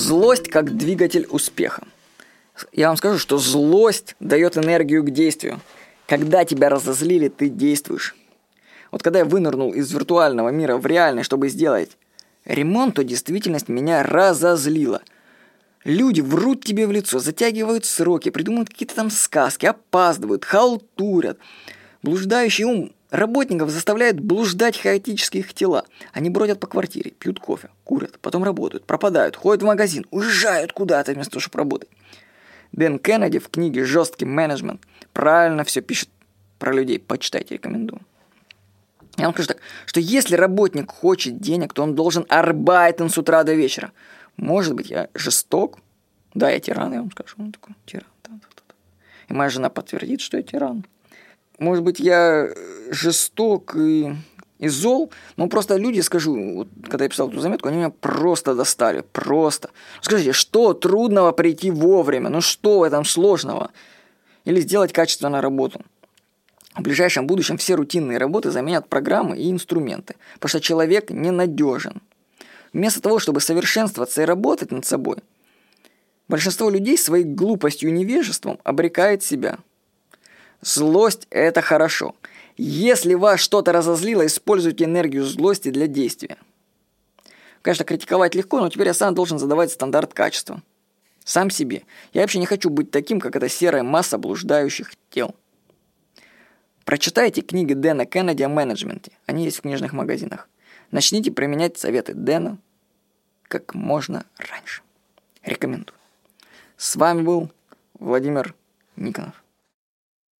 Злость как двигатель успеха. Я вам скажу, что злость дает энергию к действию. Когда тебя разозлили, ты действуешь. Вот когда я вынырнул из виртуального мира в реальный, чтобы сделать ремонт, то действительность меня разозлила. Люди врут тебе в лицо, затягивают сроки, придумывают какие-то там сказки, опаздывают, халтурят. Блуждающий ум работников заставляет блуждать хаотические их тела. Они бродят по квартире, пьют кофе, курят, потом работают, пропадают, ходят в магазин, уезжают куда-то вместо того, чтобы работать. Дэн Кеннеди в книге «Жесткий менеджмент» правильно все пишет про людей. Почитайте, рекомендую. Я вам скажу так, что если работник хочет денег, то он должен арбайтен с утра до вечера. Может быть, я жесток. Да, я тиран, я вам скажу. Он такой, тиран. И моя жена подтвердит, что я тиран. Может быть, я жесток и, и зол, но просто люди, скажу, вот, когда я писал эту заметку, они меня просто достали, просто. Скажите, что трудного прийти вовремя? Ну что в этом сложного? Или сделать качественную работу? В ближайшем будущем все рутинные работы заменят программы и инструменты, потому что человек ненадежен. Вместо того, чтобы совершенствоваться и работать над собой, большинство людей своей глупостью и невежеством обрекает себя. Злость – это хорошо. Если вас что-то разозлило, используйте энергию злости для действия. Конечно, критиковать легко, но теперь я сам должен задавать стандарт качества. Сам себе. Я вообще не хочу быть таким, как эта серая масса блуждающих тел. Прочитайте книги Дэна Кеннеди о менеджменте. Они есть в книжных магазинах. Начните применять советы Дэна как можно раньше. Рекомендую. С вами был Владимир Никонов.